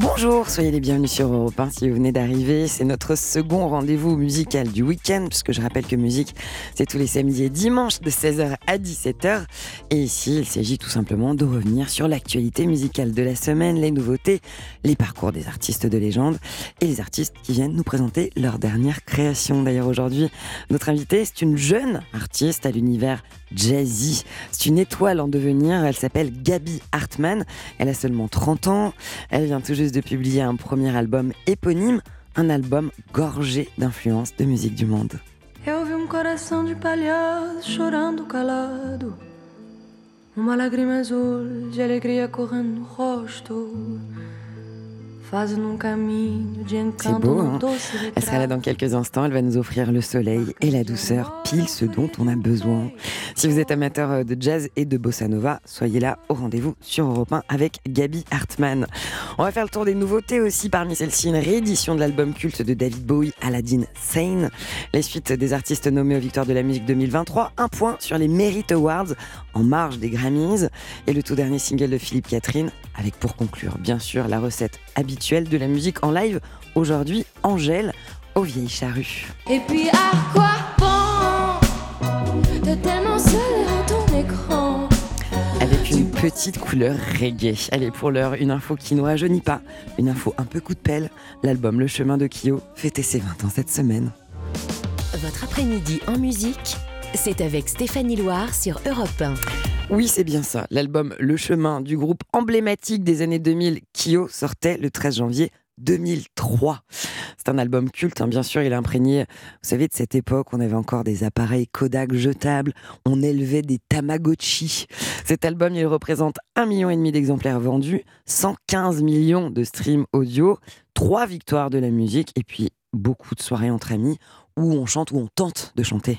Bonjour, soyez les bienvenus sur Europe 1 si vous venez d'arriver. C'est notre second rendez-vous musical du week-end, puisque je rappelle que musique, c'est tous les samedis et dimanches de 16h à 17h. Et ici, il s'agit tout simplement de revenir sur l'actualité musicale de la semaine, les nouveautés, les parcours des artistes de légende et les artistes qui viennent nous présenter leur dernière création. D'ailleurs, aujourd'hui, notre invitée, c'est une jeune artiste à l'univers jazzy. C'est une étoile en devenir. Elle s'appelle Gabi Hartmann. Elle a seulement 30 ans. Elle vient tout juste de publier un premier album éponyme, un album gorgé d'influences de musique du monde. C'est beau, hein Elle sera là dans quelques instants. Elle va nous offrir le soleil et la douceur, pile ce dont on a besoin. Si vous êtes amateur euh, de jazz et de bossa nova, soyez là au rendez-vous sur Europe 1 avec Gabi Hartmann. On va faire le tour des nouveautés aussi. Parmi celles-ci, une réédition de l'album culte de David Bowie, Aladdin Sane. Les suites des artistes nommés aux Victoires de la musique 2023. Un point sur les Merit Awards en marge des Grammys. Et le tout dernier single de Philippe Catherine, avec pour conclure, bien sûr, la recette habituelle de la musique en live. Aujourd'hui, Angèle aux vieilles charrues. Et puis à quoi bon de tellement seul ton écran? Avec une petite couleur reggae. Allez, pour l'heure, une info qui ne rajeunit pas, une info un peu coup de pelle. L'album Le Chemin de Kyo fêtait ses 20 ans cette semaine. Votre après-midi en musique, c'est avec Stéphanie Loire sur Europe 1. Oui, c'est bien ça. L'album Le Chemin du groupe emblématique des années 2000, Kyo, sortait le 13 janvier 2003. C'est un album culte, hein. bien sûr, il est imprégné, vous savez, de cette époque, on avait encore des appareils Kodak jetables, on élevait des Tamagotchi. Cet album, il représente un million et demi d'exemplaires vendus, 115 millions de streams audio, trois victoires de la musique, et puis beaucoup de soirées entre amis où on chante, où on tente de chanter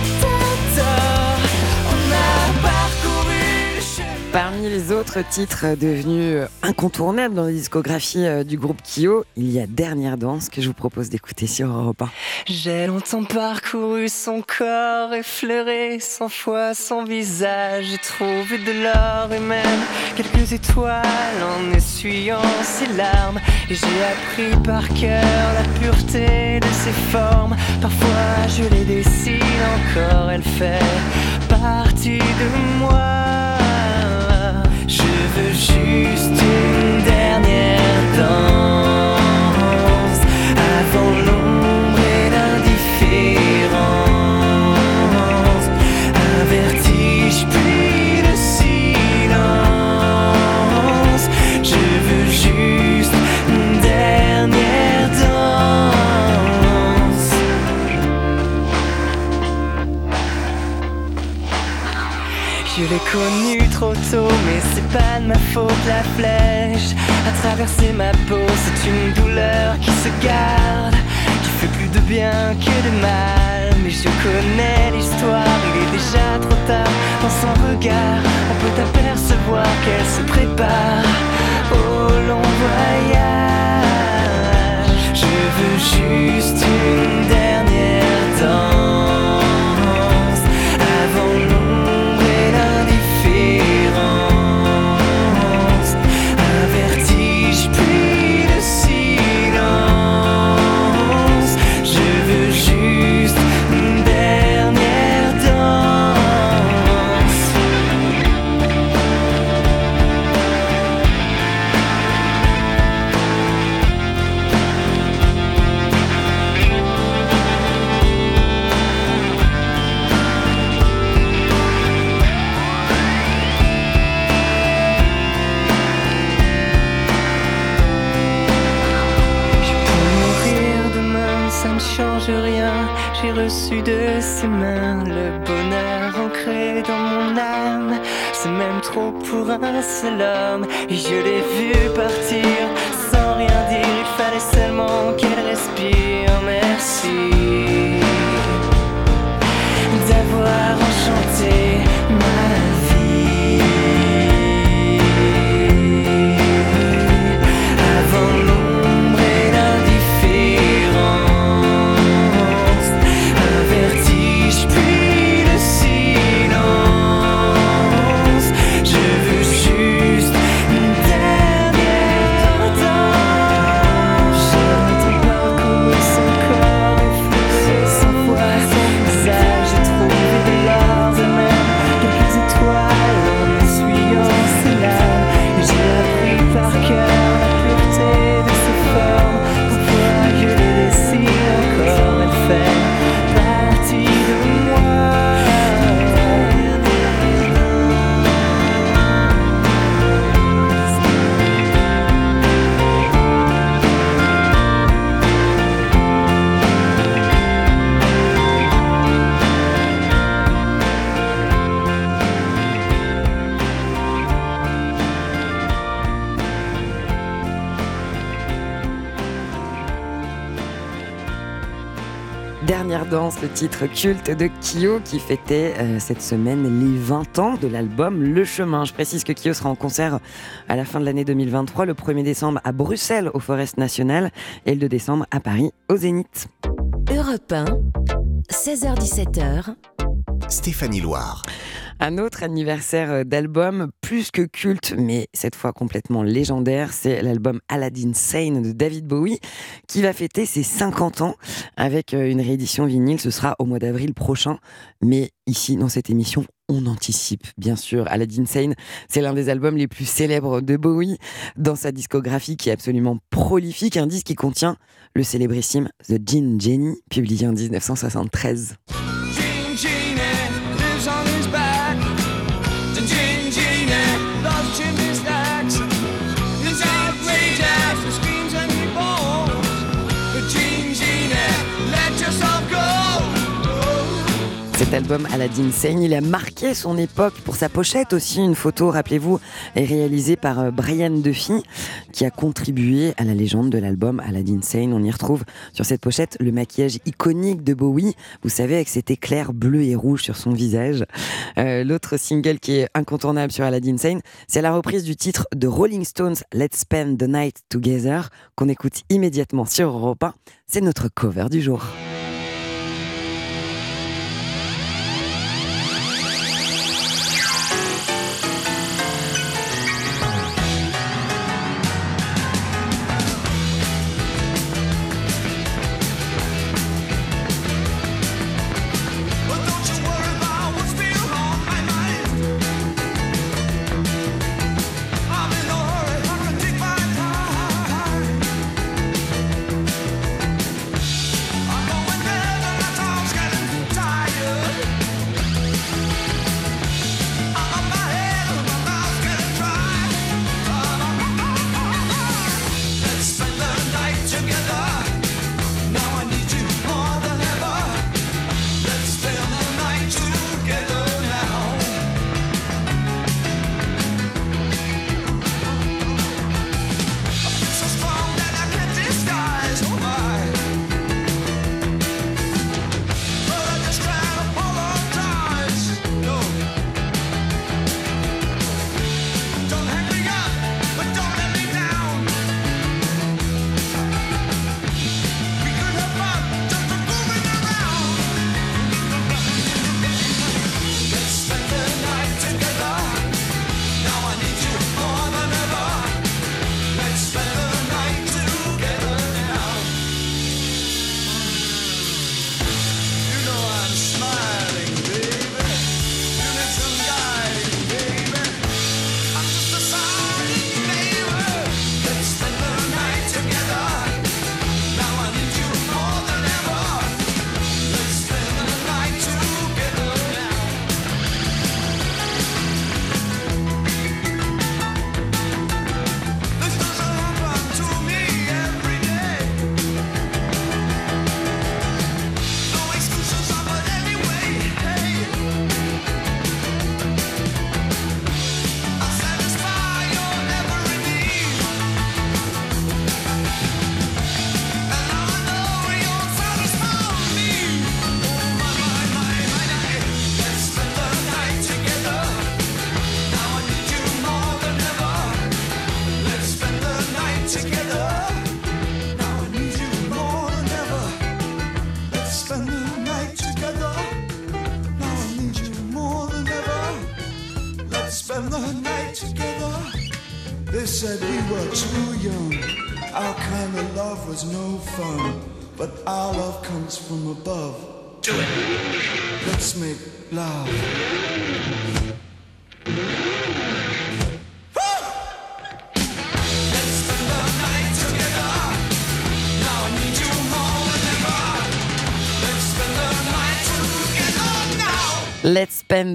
Parmi les autres titres devenus incontournables dans la discographie euh, du groupe Kyo, il y a Dernière Danse que je vous propose d'écouter sur Europe 1. J'ai longtemps parcouru son corps, effleuré cent fois son visage. J'ai trouvé de l'or et quelques étoiles en essuyant ses larmes. Et j'ai appris par cœur la pureté de ses formes. Parfois je les dessine encore, elle fait partie de moi. Mais c'est pas de ma faute la flèche. A traverser ma Reçu de ses mains le bonheur ancré dans mon âme. C'est même trop pour un seul homme. Et je l'ai vu partir sans rien dire. Il fallait seulement qu'elle respire. Merci d'avoir enchanté ma Dernière danse, le titre culte de Kyo qui fêtait euh, cette semaine les 20 ans de l'album Le Chemin. Je précise que Kyo sera en concert à la fin de l'année 2023, le 1er décembre à Bruxelles au Forest National et le 2 décembre à Paris au Zénith. Europe 1, 16h17h. Stéphanie Loire. Un autre anniversaire euh, d'album plus que culte, mais cette fois complètement légendaire, c'est l'album Aladdin Sane de David Bowie, qui va fêter ses 50 ans avec euh, une réédition vinyle. Ce sera au mois d'avril prochain. Mais ici, dans cette émission, on anticipe, bien sûr. Aladdin Sane, c'est l'un des albums les plus célèbres de Bowie. Dans sa discographie qui est absolument prolifique, un disque qui contient le célébrissime The Gin Jenny, publié en 1973. Cet album Aladdin Sane, il a marqué son époque pour sa pochette aussi. Une photo, rappelez-vous, est réalisée par euh, Brian Duffy, qui a contribué à la légende de l'album Aladdin Sane. On y retrouve sur cette pochette le maquillage iconique de Bowie, vous savez, avec cet éclair bleu et rouge sur son visage. Euh, l'autre single qui est incontournable sur Aladdin Sane, c'est la reprise du titre de Rolling Stones Let's Spend the Night Together, qu'on écoute immédiatement sur Europe 1. C'est notre cover du jour.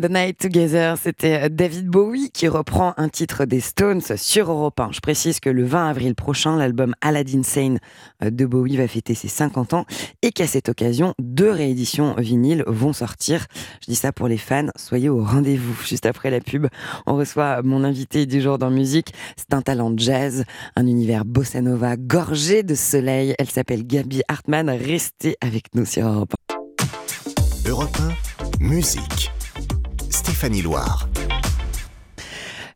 The Night Together, c'était David Bowie qui reprend un titre des Stones sur Europe 1. Je précise que le 20 avril prochain, l'album Aladdin Sane de Bowie va fêter ses 50 ans et qu'à cette occasion, deux rééditions vinyles vont sortir. Je dis ça pour les fans, soyez au rendez-vous. Juste après la pub, on reçoit mon invité du jour dans musique. C'est un talent jazz, un univers bossa nova gorgé de soleil. Elle s'appelle Gabi Hartmann. Restez avec nous sur Europe 1. Europe 1, musique. Stéphanie Loire.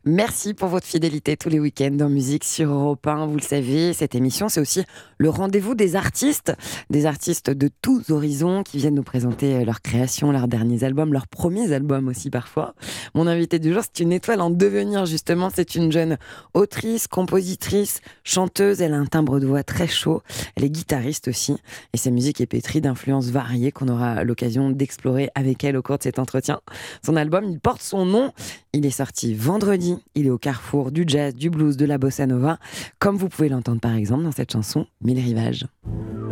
Merci pour votre fidélité tous les week-ends dans Musique sur Europe 1. Vous le savez, cette émission, c'est aussi le rendez-vous des artistes, des artistes de tous horizons qui viennent nous présenter euh, leurs créations, leurs derniers albums, leurs premiers albums aussi parfois. Mon invité du jour, c'est une étoile en devenir justement. C'est une jeune autrice, compositrice, chanteuse. Elle a un timbre de voix très chaud. Elle est guitariste aussi. Et sa musique est pétrie d'influences variées qu'on aura l'occasion d'explorer avec elle au cours de cet entretien. Son album, il porte son nom. Il est sorti vendredi. Il est au carrefour du jazz, du blues, de la bossa nova, comme vous pouvez l'entendre par exemple dans cette chanson Mille rivages.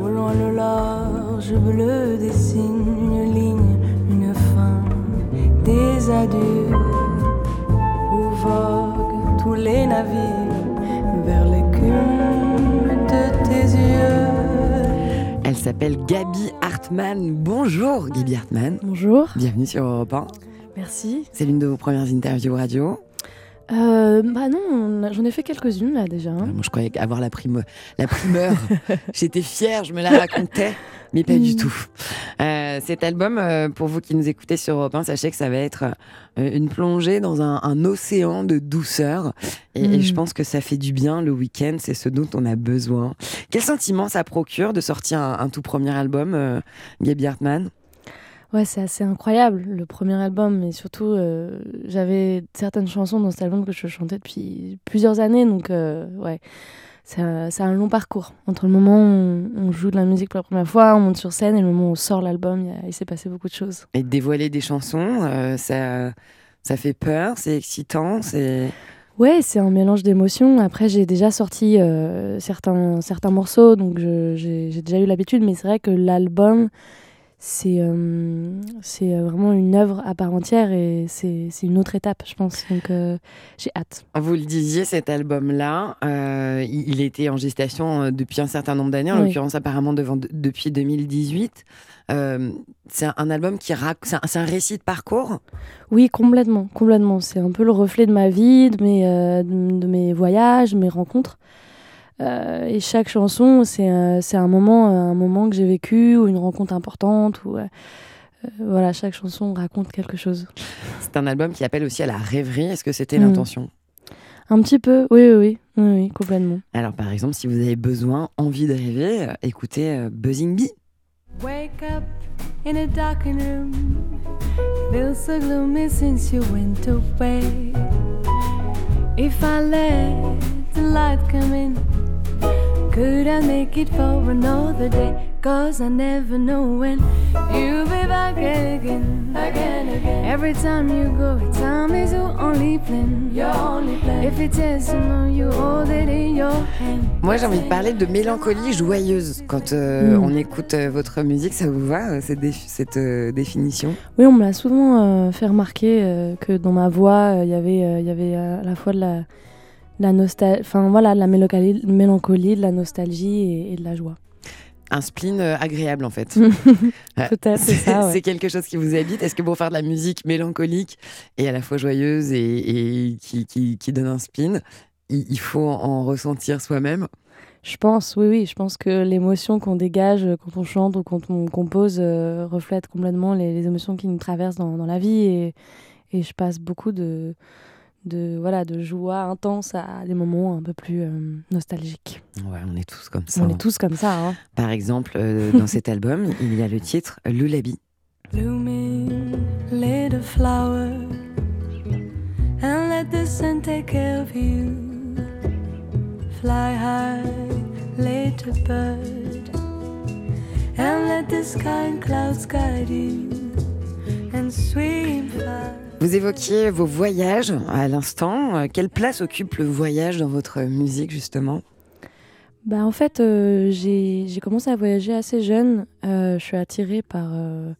Au loin le large bleu dessine une ligne, une fin, des adieux. Où voguent tous les navires vers l'écume de tes yeux. Elle s'appelle Gabi Hartmann. Bonjour Gabi Hartmann. Bonjour. Bienvenue sur Europe 1. Merci. C'est l'une de vos premières interviews radio. Euh, bah non, j'en ai fait quelques-unes là déjà. Euh, moi, je croyais avoir la, prime, la primeur. J'étais fière, je me la racontais, mais pas du Mm. tout. Euh, cet album, euh, pour vous qui nous écoutez sur Europe 1, sachez que ça va être une plongée dans un, un océan de douceur. Et, et Mm. je pense que ça fait du bien le week-end, c'est ce dont on a besoin. Quel sentiment ça procure de sortir un, un tout premier album, Gabi Hartmann? Ouais, c'est assez incroyable le premier album, mais surtout euh, j'avais certaines chansons dans cet album que je chantais depuis plusieurs années, donc euh, ouais, c'est un, c'est un long parcours entre le moment où on, joue de la musique pour la première fois, on monte sur scène et le moment où on sort l'album, il, s'est passé beaucoup de choses. Et dévoiler des chansons, euh, ça, ça fait peur, c'est excitant, c'est... Ouais, c'est un mélange d'émotions. Après, j'ai déjà sorti euh, certains, certains morceaux, donc j'ai déjà eu l'habitude, mais c'est vrai que l'album, c'est euh, c'est vraiment une œuvre à part entière et c'est une autre étape, je pense. Donc euh, j'ai hâte. Vous le disiez, cet album-là, euh, il était en gestation euh, depuis un certain nombre d'années, en Oui. l'occurrence apparemment devant- de- depuis 2018. Euh, c'est un, album qui raconte, c'est un, récit de parcours? Oui, complètement, complètement. C'est un peu le reflet de ma vie, de mes, euh, de, de mes voyages, mes rencontres. Euh, et chaque chanson, c'est euh, un moment, euh, un moment que j'ai vécu ou une rencontre importante. Ou, voilà, chaque chanson raconte quelque chose. C'est un album qui appelle aussi à la rêverie. Est-ce que c'était Mm. l'intention? Un petit peu, oui, oui, oui, oui, oui, complètement. Alors par exemple, si vous avez besoin, envie de rêver, écoutez euh, Buzzing Bee. Wake up in a darkened room. Feels so gloomy since you went away. If I let the light come in, could I make it for another day? Cause I never know when you'll be back again, again, again. Every time you go, time is your only plan, your only plan. If it says you know, you hold it in your hand. Moi, j'ai envie de parler de mélancolie joyeuse. Quand euh, Mm. on écoute euh, votre musique, ça vous va, euh, cette, défi- cette euh, définition? Oui, on me l'a souvent euh, fait remarquer euh, que dans ma voix, euh, il y avait, euh, il y avait euh, à la fois de la, la nostalgie, enfin voilà, la mélancolie, mélancolie, de la nostalgie et, et de la joie. Un spleen euh, agréable en fait. Peut-être, c'est ça, ouais. c'est quelque chose qui vous habite. Est-ce que pour faire de la musique mélancolique et à la fois joyeuse et, et qui, qui, qui donne un spin, il, faut en ressentir soi-même? Je pense, oui, oui, je pense que l'émotion qu'on dégage quand on chante ou quand on compose euh, reflète complètement les, les émotions qui nous traversent dans, dans la vie et, et je passe beaucoup de, de, voilà, de joie intense à des moments un peu plus euh, nostalgiques. Ouais, on est tous comme ça. On hein. est tous comme ça. Hein. Par exemple, euh, dans cet album, il y a le titre Lullaby. blooming little flower and let the sun take care of you fly high little bird and let the sky and clouds guide you and swim far Vous évoquiez vos voyages à l'instant. Euh, Quelle place occupe le voyage dans votre musique, justement? Bah, en fait, euh, j'ai commencé à voyager assez jeune. Euh, je suis attirée par, euh,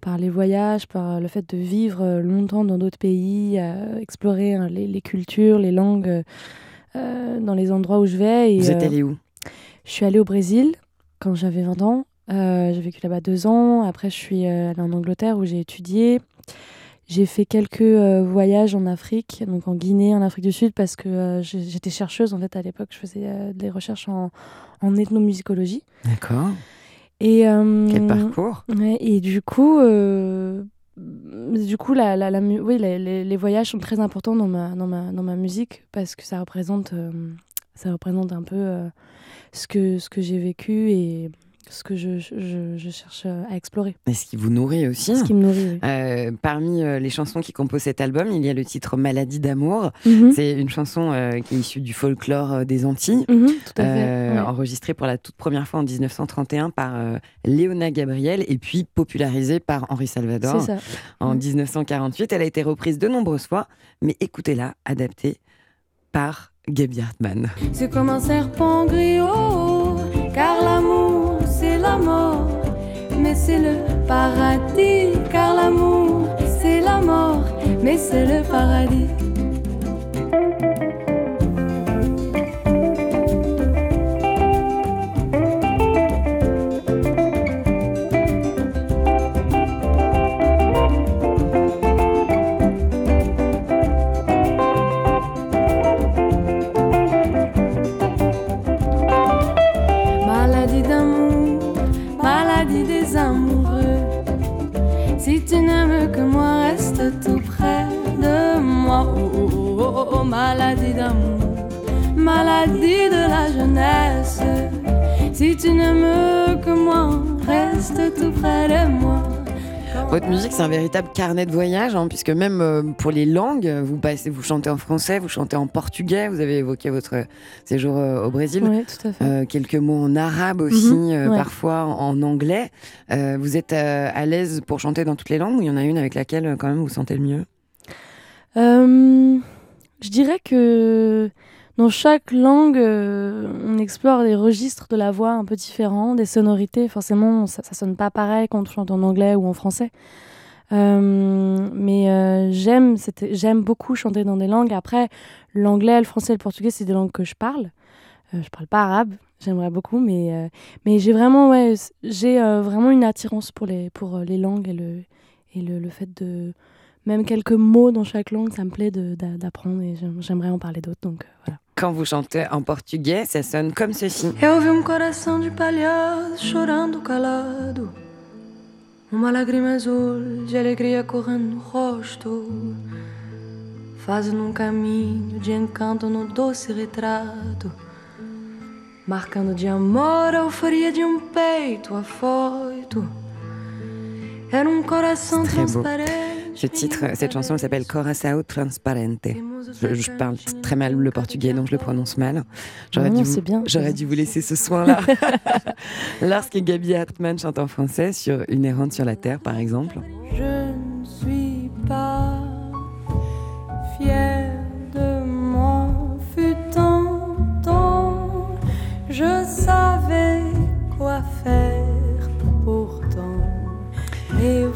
par les voyages, par le fait de vivre longtemps dans d'autres pays, explorer hein, les, les cultures, les langues dans les endroits où je vais. Et, Vous êtes euh, allé où? Je suis allée au Brésil quand j'avais 20 ans. J'ai vécu là-bas deux ans. Après, je suis allée en Angleterre où j'ai étudié. J'ai fait quelques euh, voyages en Afrique, donc en Guinée, en Afrique du Sud, parce que euh, j'étais chercheuse en fait à l'époque. Je faisais euh, des recherches en, en ethnomusicologie. D'accord. Et, Quel parcours? ouais, Et du coup, du coup la, la, la oui, les, les- voyages sont très importants dans ma, dans ma, dans ma musique parce que ça représente, ça représente un peu ce que, ce que j'ai vécu et ce que je, je, je cherche à explorer. Et ce qui vous nourrit aussi. Ce qui me nourrit. oui. Euh, parmi euh, les chansons qui composent cet album, il y a le titre Maladie d'amour. Mhm, C'est une chanson euh, qui est issue du folklore euh, des Antilles. mhm, tout à fait. euh, ouais. enregistrée pour la toute première fois en 1931 par euh, Léona Gabriel et puis popularisée par Henri Salvador ça. en Mm. 1948. Elle a été reprise de nombreuses fois, mais écoutez-la, adaptée par Gaby Hartmann. C'est comme un serpent griot, car l'amour mais c'est le paradis, car l'amour c'est la mort, mais c'est le paradis. Votre musique, c'est un véritable carnet de voyage, hein, puisque même euh, pour les langues, vous, passez, vous chantez en français, vous chantez en portugais, vous avez évoqué votre séjour euh, au Brésil. Oui, tout à fait. Euh, quelques mots en arabe aussi, Mhm, euh, ouais. parfois en anglais. Euh, vous êtes euh, à l'aise pour chanter dans toutes les langues ou il y en a une avec laquelle euh, quand même vous vous sentez le mieux? Euh, je dirais que dans chaque langue, euh, on explore des registres de la voix un peu différents, des sonorités. Forcément, ça, ça sonne pas pareil quand on chante en anglais ou en français. Euh, mais euh, j'aime, j'aime beaucoup chanter dans des langues. Après, l'anglais, le français, le portugais, c'est des langues que je parle. Je parle pas arabe. J'aimerais beaucoup, mais mais j'ai vraiment ouais, j'ai vraiment une attirance pour les pour les langues et le et le, fait de même quelques mots dans chaque langue, ça me plaît d'apprendre et j'aim- j'aimerais en parler d'autres. Donc voilà. Quand vous chantez en portugais, ça sonne comme ceci. Eu vi um coração de palhaço chorando calado. Uma lágrima azul de alegria correndo no rosto. Fazendo um caminho de encanto no doce retrato. Marcando de amor a euforia de um peito afoito. Era um coração transparente. Ce titre, cette chanson elle s'appelle Coração Transparente. Je, je parle très mal le portugais, donc je le prononce mal. J'aurais Non, dû, vous- bien, c'est j'aurais bien. dû vous laisser ce soin-là. Lorsque Gabi Hartmann chante en français sur Une errante sur la terre, par exemple. Je ne suis pas fière de moi. Fut un temps, je savais quoi faire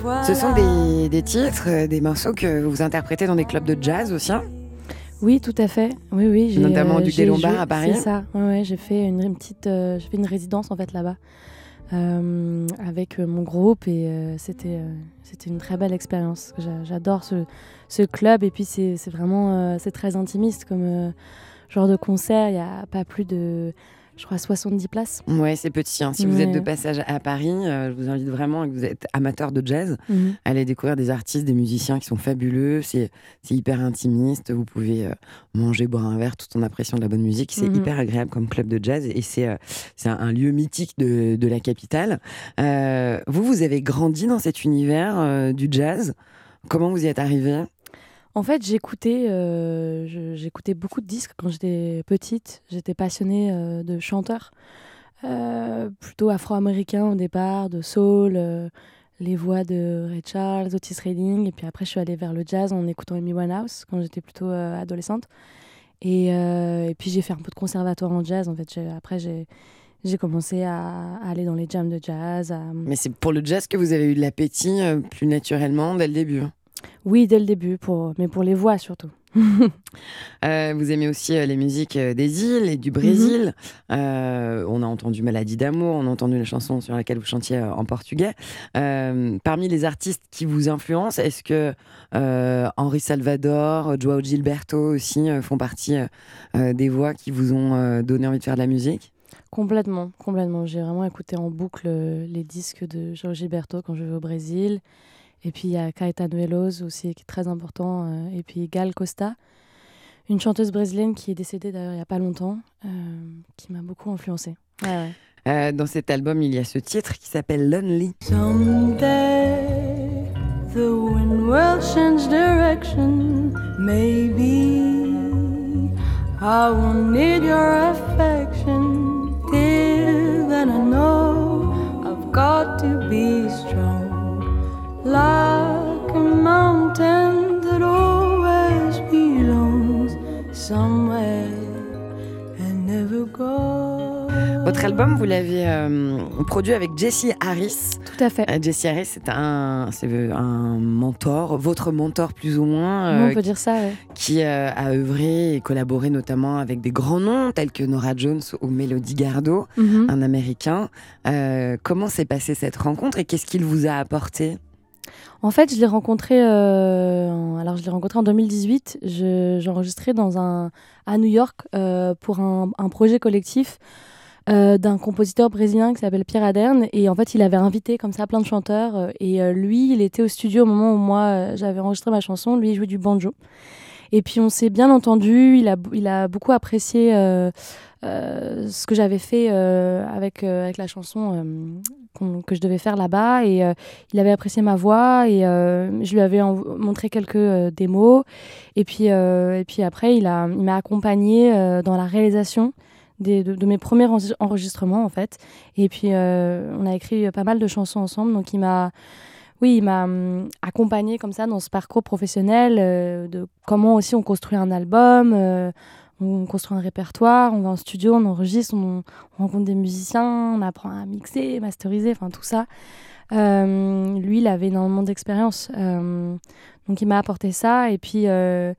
voilà. Ce sont des, des titres, euh, des morceaux que vous interprétez dans des clubs de jazz aussi. hein Oui, tout à fait. Oui, oui. Notamment euh, du j'ai Lombard à Paris. C'est ça. Ouais, ouais, j'ai fait une, une petite, euh, j'ai fait une résidence en fait là-bas euh, avec mon groupe et c'était, c'était une très belle expérience. J'a- J'adore ce, ce club et puis c'est, vraiment, c'est très intimiste comme genre de concert. Il y a pas plus de, je crois, 70 places. Ouais, c'est petit. hein. Si vous êtes de passage à Paris, euh, je vous invite vraiment, que vous êtes amateur de jazz, Mhm. à aller découvrir des artistes, des musiciens qui sont fabuleux. C'est hyper intimiste. Vous pouvez euh, manger, boire un verre tout en appréciant de la bonne musique. C'est Mhm. hyper agréable comme club de jazz et c'est euh, un, un lieu mythique de, de la capitale. Vous, vous avez grandi dans cet univers du jazz. Comment vous y êtes arrivé En fait, j'écoutais, euh, j'écoutais beaucoup de disques quand j'étais petite. J'étais passionnée euh, de chanteurs, euh, plutôt afro-américains au départ, de soul, les voix de Ray Charles, Otis Redding. Et puis après, je suis allée vers le jazz en écoutant Amy Winehouse quand j'étais plutôt adolescente. Et, puis j'ai fait un peu de conservatoire en jazz. En fait, après j'ai commencé à, aller dans les jams de jazz. Mais c'est pour le jazz que vous avez eu de l'appétit plus naturellement dès le début. Oui, dès le début, pour, mais pour les voix surtout. Euh, vous aimez aussi euh, les musiques euh, des îles et du Brésil. Euh, on a entendu Maladie d'amour, on a entendu la chanson sur laquelle vous chantiez en portugais. Parmi les artistes qui vous influencent, est-ce que Henri Salvador, Joao Gilberto aussi font partie des voix qui vous ont donné envie de faire de la musique? Complètement, complètement. J'ai vraiment écouté en boucle les disques de Jorge Gilberto quand je vais au Brésil. Et puis il y a Caetano Veloso aussi qui est très important. et puis Gal Costa, une chanteuse brésilienne qui est décédée d'ailleurs il n'y a pas longtemps, qui m'a beaucoup influencée. Ouais, ouais. Euh, dans cet album, il y a ce titre qui s'appelle Lonely. Someday the wind will change direction. Maybe I won't need your affection. Till then, I know I've got to be strong, like a mountain that always belongs somewhere and never goes. Votre album, vous l'avez euh, produit avec Jesse Harris. Tout à fait. Euh, Jesse Harris, c'est un, c'est un mentor, votre mentor plus ou moins. on euh, peut dire ça, ouais. Qui a œuvré et collaboré notamment avec des grands noms tels que Nora Jones ou Melody Gardot, Mhm. un américain. comment s'est passée cette rencontre et qu'est-ce qu'il vous a apporté? En fait, je l'ai rencontré, euh, en- alors je l'ai rencontré en 2018. Je- J'enregistrais dans un à New York euh, pour un, un projet collectif euh, d'un compositeur brésilien qui s'appelle Pierre Aderne. Et en fait, il avait invité comme ça plein de chanteurs. et lui, il était au studio au moment où moi j'avais enregistré ma chanson. Lui, il jouait du banjo. Et puis on s'est bien entendu. Il a, il a beaucoup apprécié euh, ce que j'avais fait euh, avec, euh, avec la chanson que je devais faire là-bas. Et il avait apprécié ma voix et je lui avais montré quelques démos. Et puis, et puis après, il il m'a accompagné euh, dans la réalisation des- de, mes premiers enregi- enregistrements en fait. Et puis on a écrit pas mal de chansons ensemble. Donc il m'a oui, il m'a hum, accompagné comme ça dans ce parcours professionnel de comment aussi on construit un album, on construit un répertoire, on va en studio, on enregistre, on, on rencontre des musiciens, on apprend à mixer, masteriser, enfin tout ça. Euh, lui, il avait énormément d'expérience, euh, donc il m'a apporté ça et puis euh,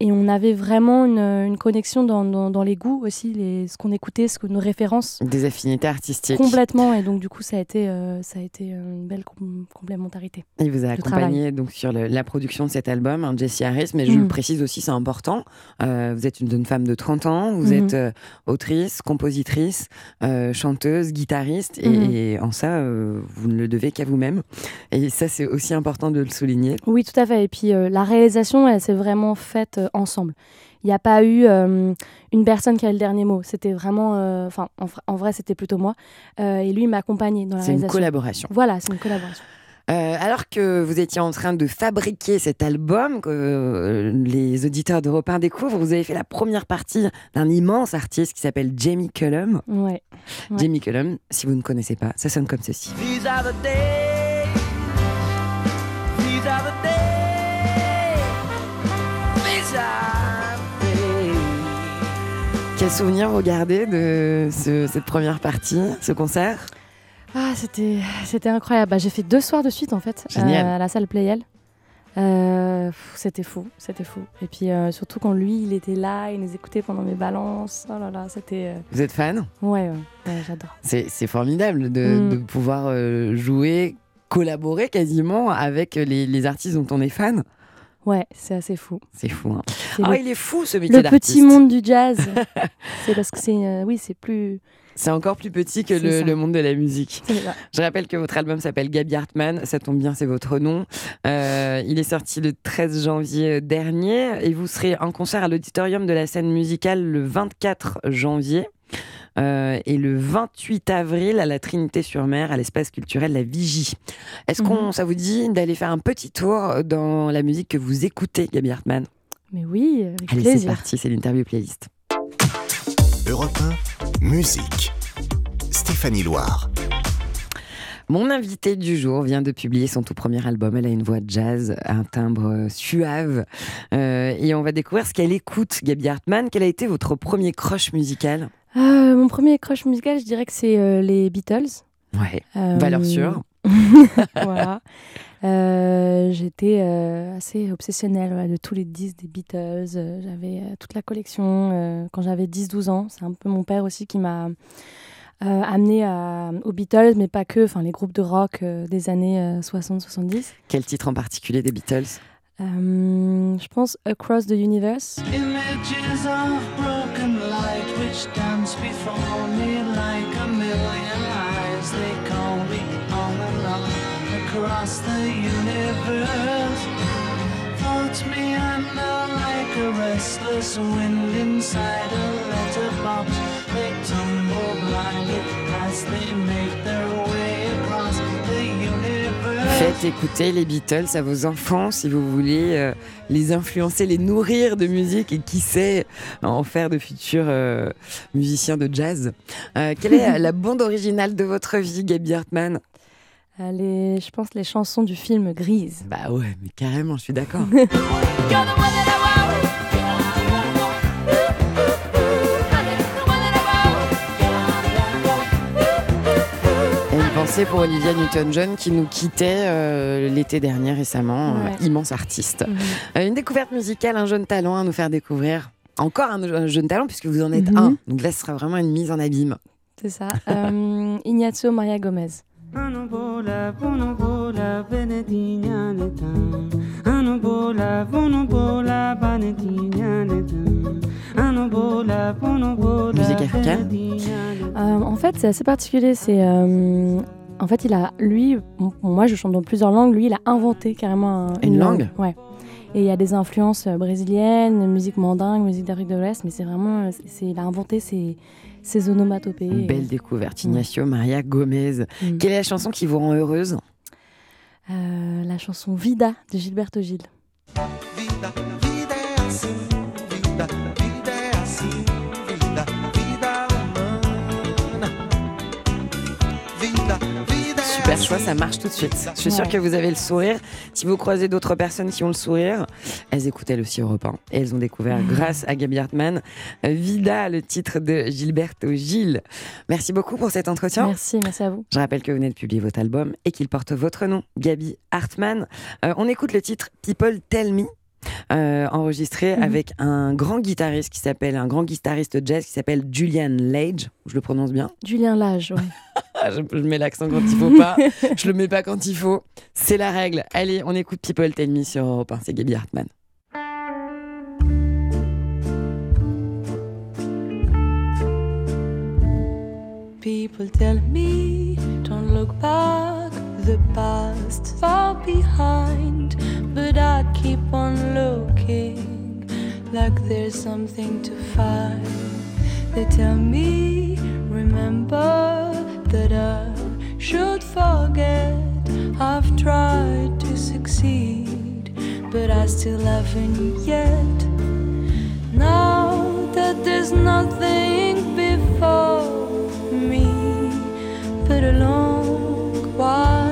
et on avait vraiment une, une connexion dans, dans, dans les goûts aussi, les, ce qu'on écoutait, ce que nos références Des affinités artistiques. complètement et donc du coup ça a été euh, ça a été une belle com- complémentarité. Il vous a accompagné donc sur le- la production de cet album, hein, Jesse Harris, mais je Mhm. le précise aussi, c'est important. Euh, vous êtes une jeune femme de 30 ans, vous Mhm. êtes euh, autrice, compositrice, euh, chanteuse, guitariste, et, Mhm. et en ça, euh, vous ne le devez qu'à vous-même. Et ça, c'est aussi important de le souligner. Oui, tout à fait. Et puis euh, la réalisation, elle s'est vraiment faite euh, ensemble. Il n'y a pas eu euh, une personne qui a le dernier mot. C'était vraiment, euh, enfin, en, vrai, c'était plutôt moi. Euh, et lui, il m'a accompagné dans la C'est une réalisation. collaboration. Voilà, c'est une collaboration. Euh, alors que vous étiez en train de fabriquer cet album que euh, les auditeurs d'Europe 1 découvrent, vous avez fait la première partie d'un immense artiste qui s'appelle Jamie Cullum. Ouais. Ouais. Jamie Cullum, si vous ne connaissez pas, ça sonne comme ceci. These are the days. Quel souvenir vous gardez de ce- cette première partie, ce concert? Ah, c'était, c'était incroyable. Bah, j'ai fait deux soirs de suite en fait, euh, à la salle Playel. Euh, c'était fou, c'était fou. Et puis euh, surtout quand lui, il était là, il nous écoutait pendant mes balances. Oh là là, c'était. euh, Vous êtes fan? Ouais, ouais, ouais, j'adore. C'est formidable de, Mm. de pouvoir jouer, collaborer quasiment avec les, les artistes dont on est fan. Ouais, c'est assez fou. C'est fou. hein. C'est Ah, le, il est fou ce métier le petit monde du jazz. c'est parce que c'est, euh, oui, c'est plus. C'est encore plus petit que le, monde de la musique. Je rappelle que votre album s'appelle Gabi Hartmann, ça tombe bien, c'est votre nom. Euh, il est sorti le 13 janvier dernier et vous serez en concert à l'auditorium de la scène musicale le 24 janvier. Euh, et le 28 avril à la Trinité-sur-Mer, à l'espace culturel La Vigie. Est-ce qu'on, Mhm. ça vous dit d'aller faire un petit tour dans la musique que vous écoutez, Gabi Hartmann? Mais oui, avec Allez, c'est plaisir. parti, c'est l'interview playlist. Europe 1, musique. Stéphanie Loire. Mon invitée du jour vient de publier son tout premier album. Elle a une voix de jazz, un timbre suave. Euh, et on va découvrir ce qu'elle écoute, Gabi Hartmann. Quel a été votre premier crush musical? Euh, mon premier crush musical, je dirais que c'est euh, les Beatles. Ouais, Euh, valeur sûre. voilà. Euh, J'étais euh, assez obsessionnelle ouais, de tous les disques des Beatles. J'avais euh, toute la collection euh, quand j'avais 10-12 ans. C'est un peu mon père aussi qui m'a euh, amené à- aux Beatles, mais pas que, enfin les groupes de rock euh, des années euh, 60-70. Quel titre en particulier des Beatles? Euh, je pense Across the Universe. Images of which dance before me like a million eyes. They call me on and on across the universe. Floats me under like a restless wind inside a letterbox. They tumble blindly as they Faites écouter les Beatles à vos enfants si vous voulez euh, les influencer, les nourrir de musique et qui sait en faire de futurs euh, musiciens de jazz. Euh, quelle est la bande originale de votre vie, Gaby Hartmann? Les- je pense les chansons du film Grise. Bah ouais, mais carrément, je suis d'accord. pensée pour Olivia Newton-John qui nous quittait euh, l'été dernier récemment, euh, immense artiste. Mhm. Euh, une découverte musicale, un jeune talent à nous faire découvrir. Encore un, un jeune talent puisque vous en êtes Mhm. un. Donc là, ce sera vraiment une mise en abîme. C'est ça. Euh, Ignacio Maria Gomez. Bonobola. Anobola, bonobola. Anobola, bonobola, Musique africaine. Euh, en fait, c'est assez particulier. C'est euh, en fait, il a lui, moi, je chante dans plusieurs langues. Lui, il a inventé carrément un- Une langue Ouais. Et il y a des influences euh, brésiliennes, musique mandingue, musique d'Afrique de l'Ouest, mais c'est vraiment, euh, c'est, il a inventé ces, ces onomatopées. Une belle découverte. Ignacio Maria Gomez. Mm. Quelle est la chanson qui vous rend heureuse? Euh, la chanson Vida de Gilberto Gil. Super choix, ça marche tout de suite. Je suis sûre que vous avez le sourire. Si vous croisez d'autres personnes qui ont le sourire, elles écoutaient le aussi Europe 1. Et elles ont découvert, grâce à Gabi Hartmann, Vida, le titre de Gilberto Gil. Merci beaucoup pour cet entretien. Merci, merci à vous. Je rappelle que vous venez de publier votre album et qu'il porte votre nom, Gabi Hartmann. Euh, on écoute le titre People Tell Me. Euh, enregistré Mhm. avec un grand guitariste qui s'appelle un grand guitariste jazz qui s'appelle Julian Lage. Je le prononce bien. Julien Lage, ouais. Ah, je, je mets l'accent quand il faut pas. Je le mets pas quand il faut. C'est la règle. Allez on écoute People Tell Me sur Europe 1 c'est Gaby Hartmann. People tell me, don't look back, the past far behind. But I keep on looking, like there's something to find. They tell me, remember that I should forget. I've tried to succeed, but I still haven't yet. Now that there's nothing before me but a long, wide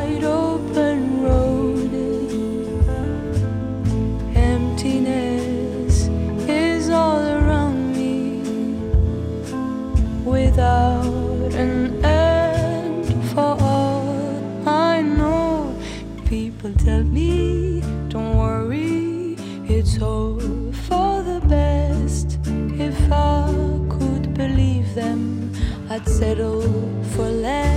I'd settle for less.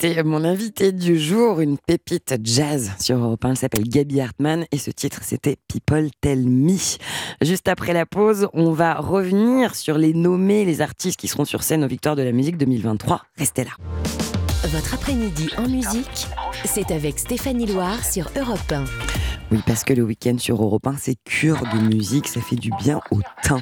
C'était mon invité du jour, une pépite jazz sur Europe 1. Elle s'appelle Gabi Hartmann et ce titre, c'était People Tell Me. Juste après la pause, on va revenir sur les nommés, les artistes qui seront sur scène aux Victoires de la musique 2023. Restez là. Votre après-midi en musique, c'est avec Stéphanie Loire sur Europe 1. Oui, parce que le week-end sur Europe 1, c'est cure de musique, ça fait du bien au teint.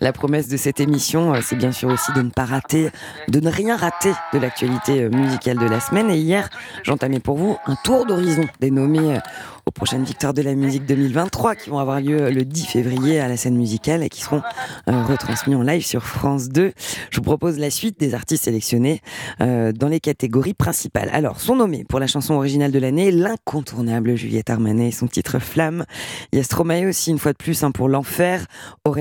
La promesse de cette émission, euh, c'est bien sûr aussi de ne pas rater, de ne rien rater de l'actualité euh, musicale de la semaine. Et hier, j'entamais pour vous un tour d'horizon euh, aux prochaines victoires de la musique 2023 qui vont avoir lieu le 10 février à la scène musicale et qui seront euh, retransmis en live sur France 2. Je vous propose la suite des artistes sélectionnés euh, dans les catégories principales. Alors, sont nommés pour la chanson originale de l'année l'incontournable Juliette Armanet et son titre Flamme. Il aussi une fois de plus hein, pour l'enfer.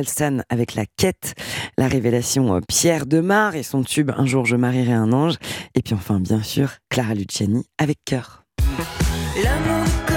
San avec la quête. La révélation euh, Pierre Demar et son tube Un jour je marierai un ange. Et puis enfin, bien sûr, Clara Luciani avec cœur. L'amour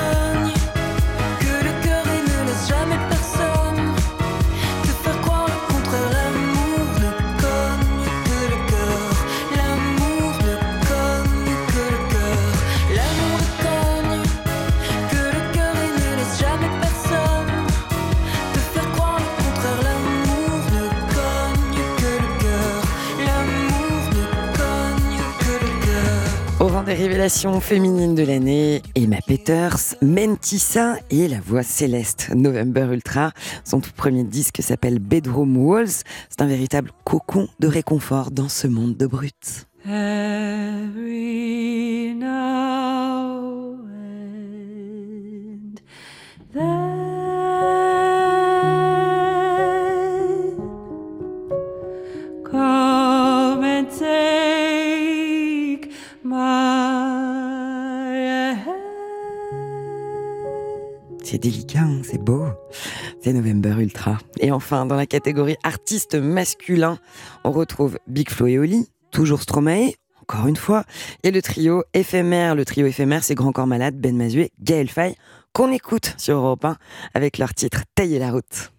des révélations féminines de l'année, Emma Peters, Mentissa et la voix céleste November Ultra. Son tout premier disque s'appelle Bedroom Walls. C'est un véritable cocon de réconfort dans ce monde de brutes. C'est délicat, hein, c'est beau. C'est November Ultra. Et enfin, dans la catégorie artiste masculin, on retrouve Big Flo et Oli, toujours Stromae, encore une fois, et le trio éphémère. Le trio éphémère, c'est Grand Corps Malade, Ben Mazué, Gaël Faye, qu'on écoute sur Europe 1 avec leur titre Tailler la route.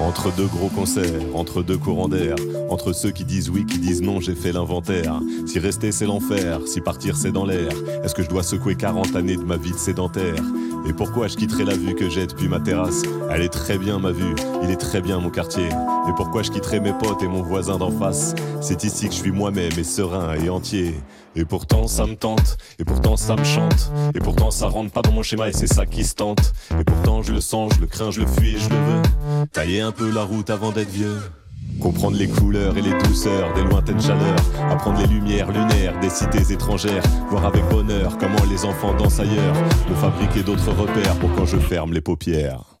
Entre deux gros concerts, entre deux courants d'air, entre ceux qui disent oui, qui disent non, j'ai fait l'inventaire. Si rester c'est l'enfer, si partir c'est dans l'air, est-ce que je dois secouer 40 années de ma vie de sédentaire? Et pourquoi je quitterai la vue que j'ai depuis ma terrasse? Elle est très bien ma vue, il est très bien mon quartier. Et pourquoi je quitterai mes potes et mon voisin d'en face? C'est ici que je suis moi-même et serein et entier. Et pourtant ça me tente, et pourtant ça me chante, et pourtant ça rentre pas dans mon schéma et c'est ça qui se tente. Et pourtant je le sens, je le crains, je le fuis et je le veux. Tailler un peu la route avant d'être vieux. Comprendre les couleurs et les douceurs des lointaines chaleurs, apprendre les lumières lunaires des cités étrangères, voir avec bonheur comment les enfants dansent ailleurs, me fabriquer d'autres repères pour quand je ferme les paupières.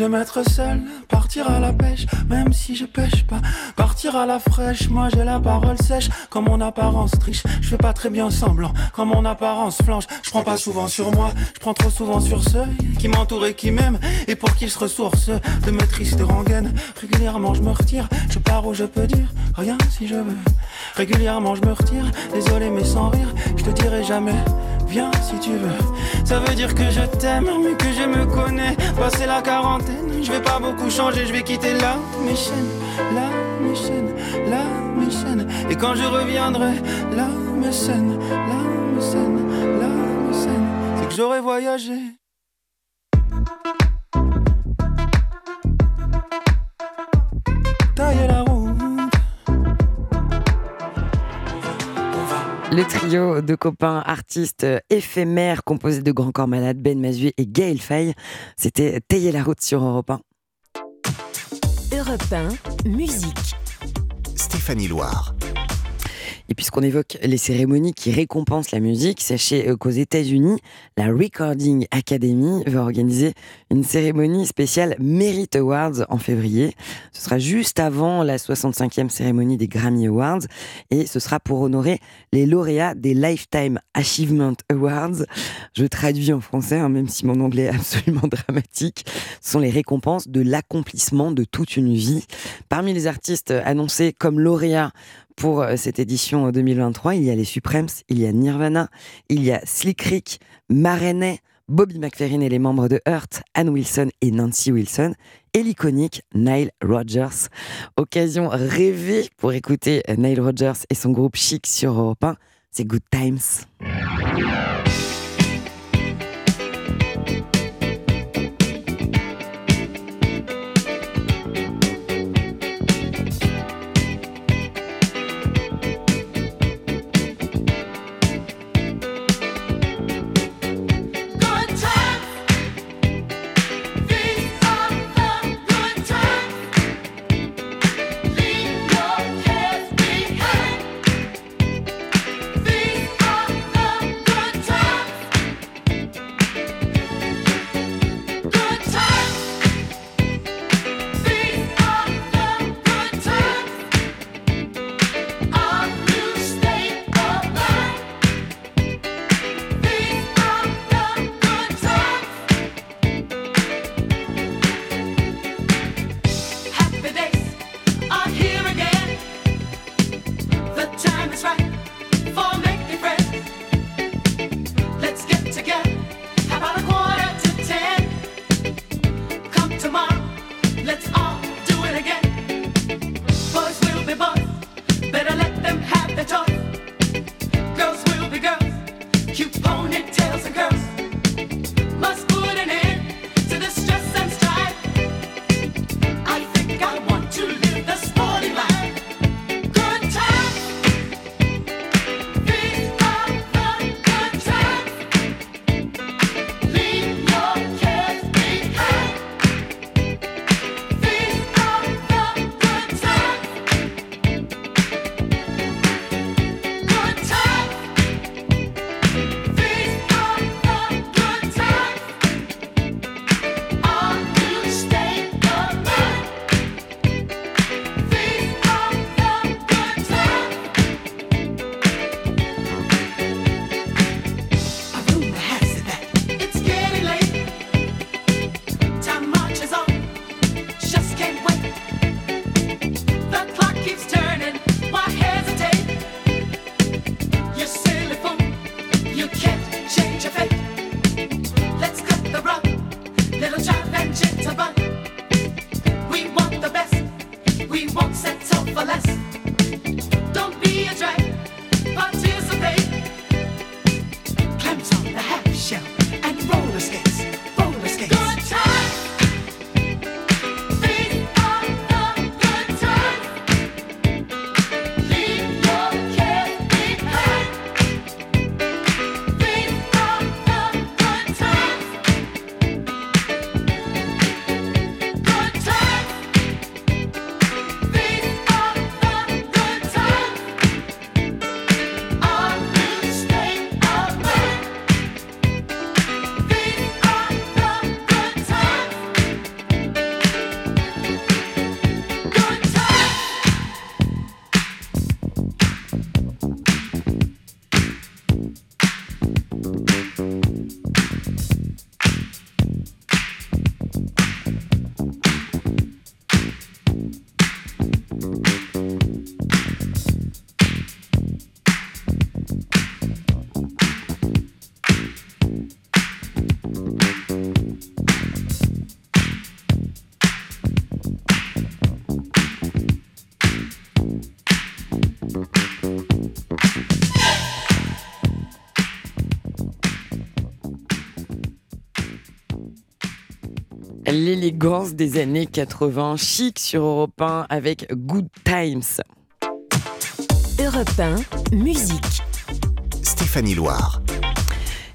J'aime être seul, partir à la pêche, même si je pêche pas. Partir à la fraîche, moi j'ai la parole sèche, comme mon apparence triche. Je fais pas très bien semblant, comme mon apparence flanche. Je prends pas souvent sur moi, je prends trop souvent sur ceux qui m'entourent et qui m'aiment, et pour qu'ils se ressourcent de mes tristes rengaines. Régulièrement je me retire, je pars où je peux dire rien si je veux. Régulièrement je me retire, désolé mais sans rire, je te dirai jamais. Viens si tu veux. Ça veut dire que je t'aime, mais que je me connais. Passé la quarantaine, je vais pas beaucoup changer, je vais quitter là mes chaînes, là mes chaînes, là mes chaînes. Et quand je reviendrai, là mes scènes, là mes scènes, là mes scènes, c'est que j'aurais voyagé. Le trio de copains artistes éphémères composé de Grand Corps Malade, Ben Mazué et Gaël Faye, c'était Tailler la route sur Europe 1. Europe 1, musique. Stéphanie Loire. Et puisqu'on évoque les cérémonies qui récompensent la musique, sachez euh, qu'aux États-Unis, la Recording Academy va organiser une cérémonie spéciale Merit Awards en février. Ce sera juste avant la 65e cérémonie des Grammy Awards et ce sera pour honorer les lauréats des Lifetime Achievement Awards. Je traduis en français, hein, même si mon anglais est absolument dramatique. Ce sont les récompenses de l'accomplissement de toute une vie. Parmi les artistes annoncés comme lauréats pour euh, cette édition 2023, il y a les Supremes, il y a Nirvana, il y a Slick Rick, Marenet, Bobby McFerrin et les membres de Hurt, Anne Wilson et Nancy Wilson, et l'iconique Nile Rodgers. Occasion rêvée pour écouter Nile Rodgers et son groupe Chic sur Europe 1, c'est Good Times. L'élégance des années 80, chic sur Europe 1 avec Good Times. Europe 1, musique. Stéphanie Loire.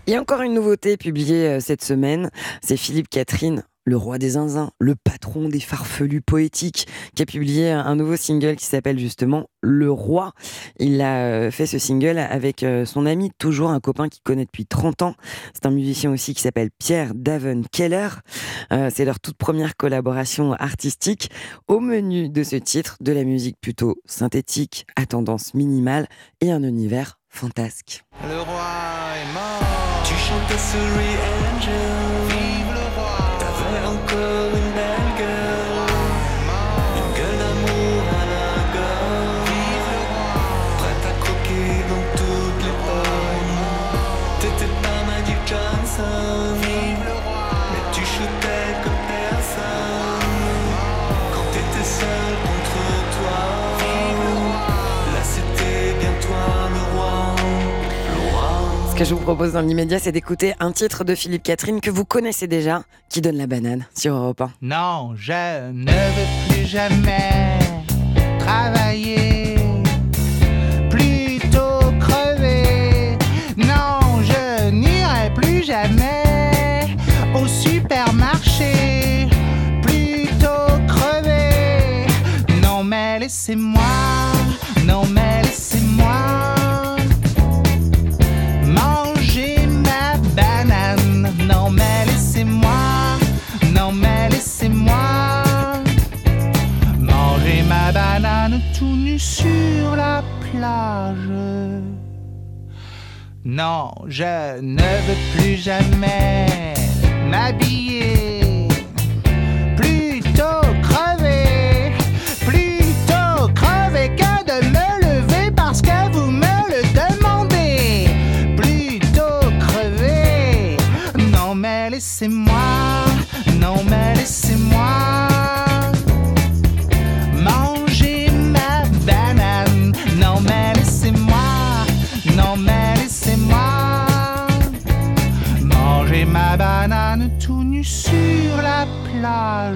Il y a encore une nouveauté publiée euh, cette semaine, c'est Philippe Catherine, le roi des zinzins, le patron des farfelus poétiques, qui a publié un nouveau single qui s'appelle justement Le Roi. Il a euh, fait ce single avec euh, son ami, toujours un copain qu'il connaît depuis 30 ans. C'est un musicien aussi qui s'appelle Pierre Daven Keller. Euh, c'est leur toute première collaboration artistique. Au menu de ce titre, de la musique plutôt synthétique, à tendance minimale et un univers fantasque. Le roi est mort. Ce que je vous propose dans l'immédiat, c'est d'écouter un titre de Philippe Catherine que vous connaissez déjà, qui donne la banane sur Europe 1. Non, je ne veux plus jamais travailler, plutôt crever. Non, je n'irai plus jamais au supermarché, plutôt crever. Non, mais laissez-moi, laissez-moi Manger ma banane tout nu sur la plage. Non, je ne veux plus jamais m'habiller. Plutôt crever,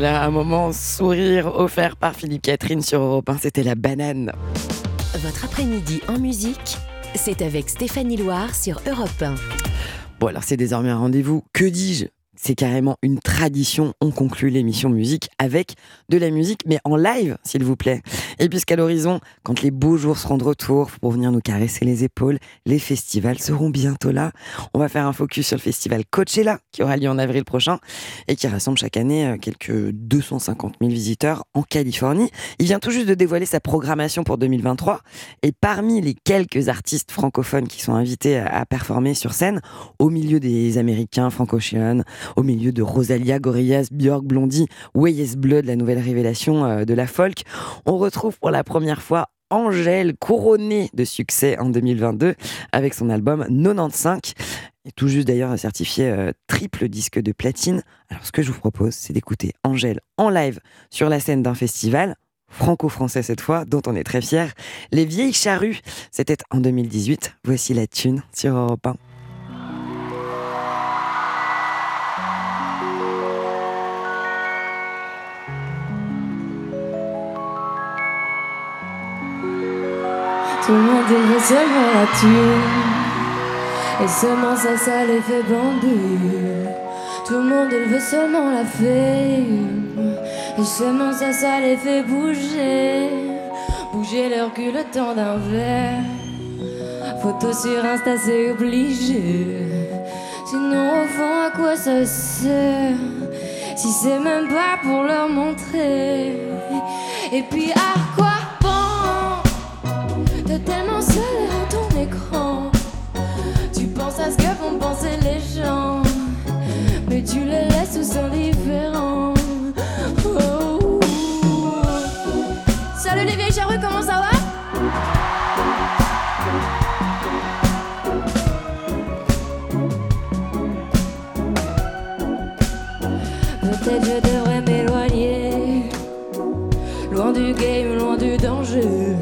Voilà, un moment sourire offert par Philippe Catherine sur Europe 1, c'était la banane. Votre après-midi en musique, c'est avec Stéphanie Loire sur Europe 1. Bon alors c'est désormais un rendez-vous, que dis-je? C'est carrément une tradition. On conclut l'émission musique avec de la musique, mais en live, s'il vous plaît. Et puisqu'à l'horizon, quand les beaux jours seront de retour pour venir nous caresser les épaules, les festivals seront bientôt là. On va faire un focus sur le festival Coachella, qui aura lieu en avril prochain et qui rassemble chaque année euh, quelques 250 000 visiteurs en Californie. Il vient tout juste de dévoiler sa programmation pour 2023. Et parmi les quelques artistes francophones qui sont invités à performer sur scène, au milieu des Américains, Frank Ocean, au milieu de Rosalia, Gorillaz, Björk, Blondie, Way Yes Blood, la nouvelle révélation euh, de la folk, on retrouve pour la première fois Angèle, couronnée de succès en 2022 avec son album 95, et tout juste d'ailleurs certifié euh, triple disque de platine. Alors ce que je vous propose, c'est d'écouter Angèle en live sur la scène d'un festival franco-français cette fois, dont on est très fier. Les Vieilles Charrues, c'était en 2018. Voici la thune sur Europe 1. Tout le monde veut seulement la thune Et seulement ça, ça les fait bondir Tout le monde il veut seulement la fame Et seulement ça, ça les fait bouger Bouger leur cul le temps d'un verre. Photo sur Insta, c'est obligé. Sinon, au fond, à quoi ça sert? Si c'est même pas pour leur montrer. Et puis, bon seul à ton écran Tu penses à ce que vont penser les gens, mais tu les laisses tous indifférents. Oh. Salut les vieilles charrues, comment ça va? Peut-être je devrais m'éloigner Loin du game, loin du danger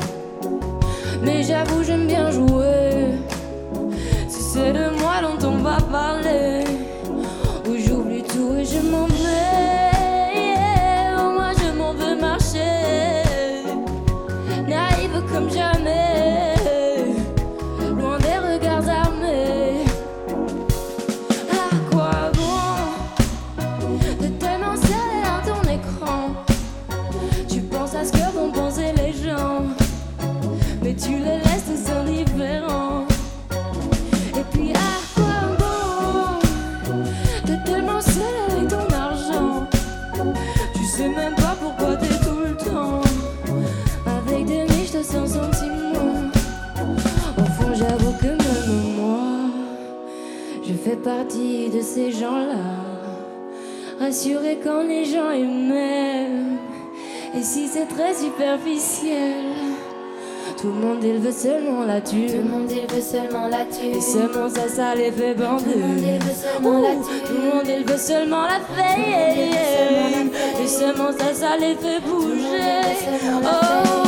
j'avoue j'aime bien jouer partie de ces gens-là. Rassuré quand les gens m'aiment Et si c'est très superficiel Tout le monde il veut seulement la tuer Tout le monde il veut seulement la tuer Et seulement ça, ça les fait bander. Tout le monde il veut seulement la tuer Tout le monde il veut seulement la faire Et seulement ça, ça les fait bouger. Oh,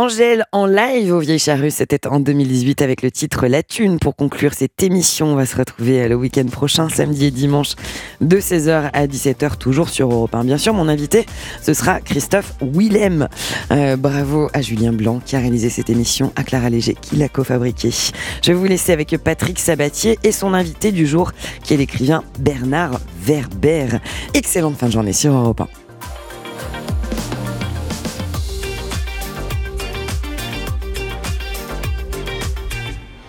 Angèle en live au Vieille Charrue, c'était en 2018 avec le titre La Thune. Pour conclure cette émission, on va se retrouver le week-end prochain, samedi et dimanche, de 16h à 17h, toujours sur Europe 1. Bien sûr, mon invité, ce sera Christophe Willem. Euh, bravo à Julien Blanc qui a réalisé cette émission, à Clara Léger qui l'a cofabriquée. Je vais vous laisser avec Patrick Sabatier et son invité du jour, qui est l'écrivain Bernard Werber. Excellente fin de journée sur Europe 1.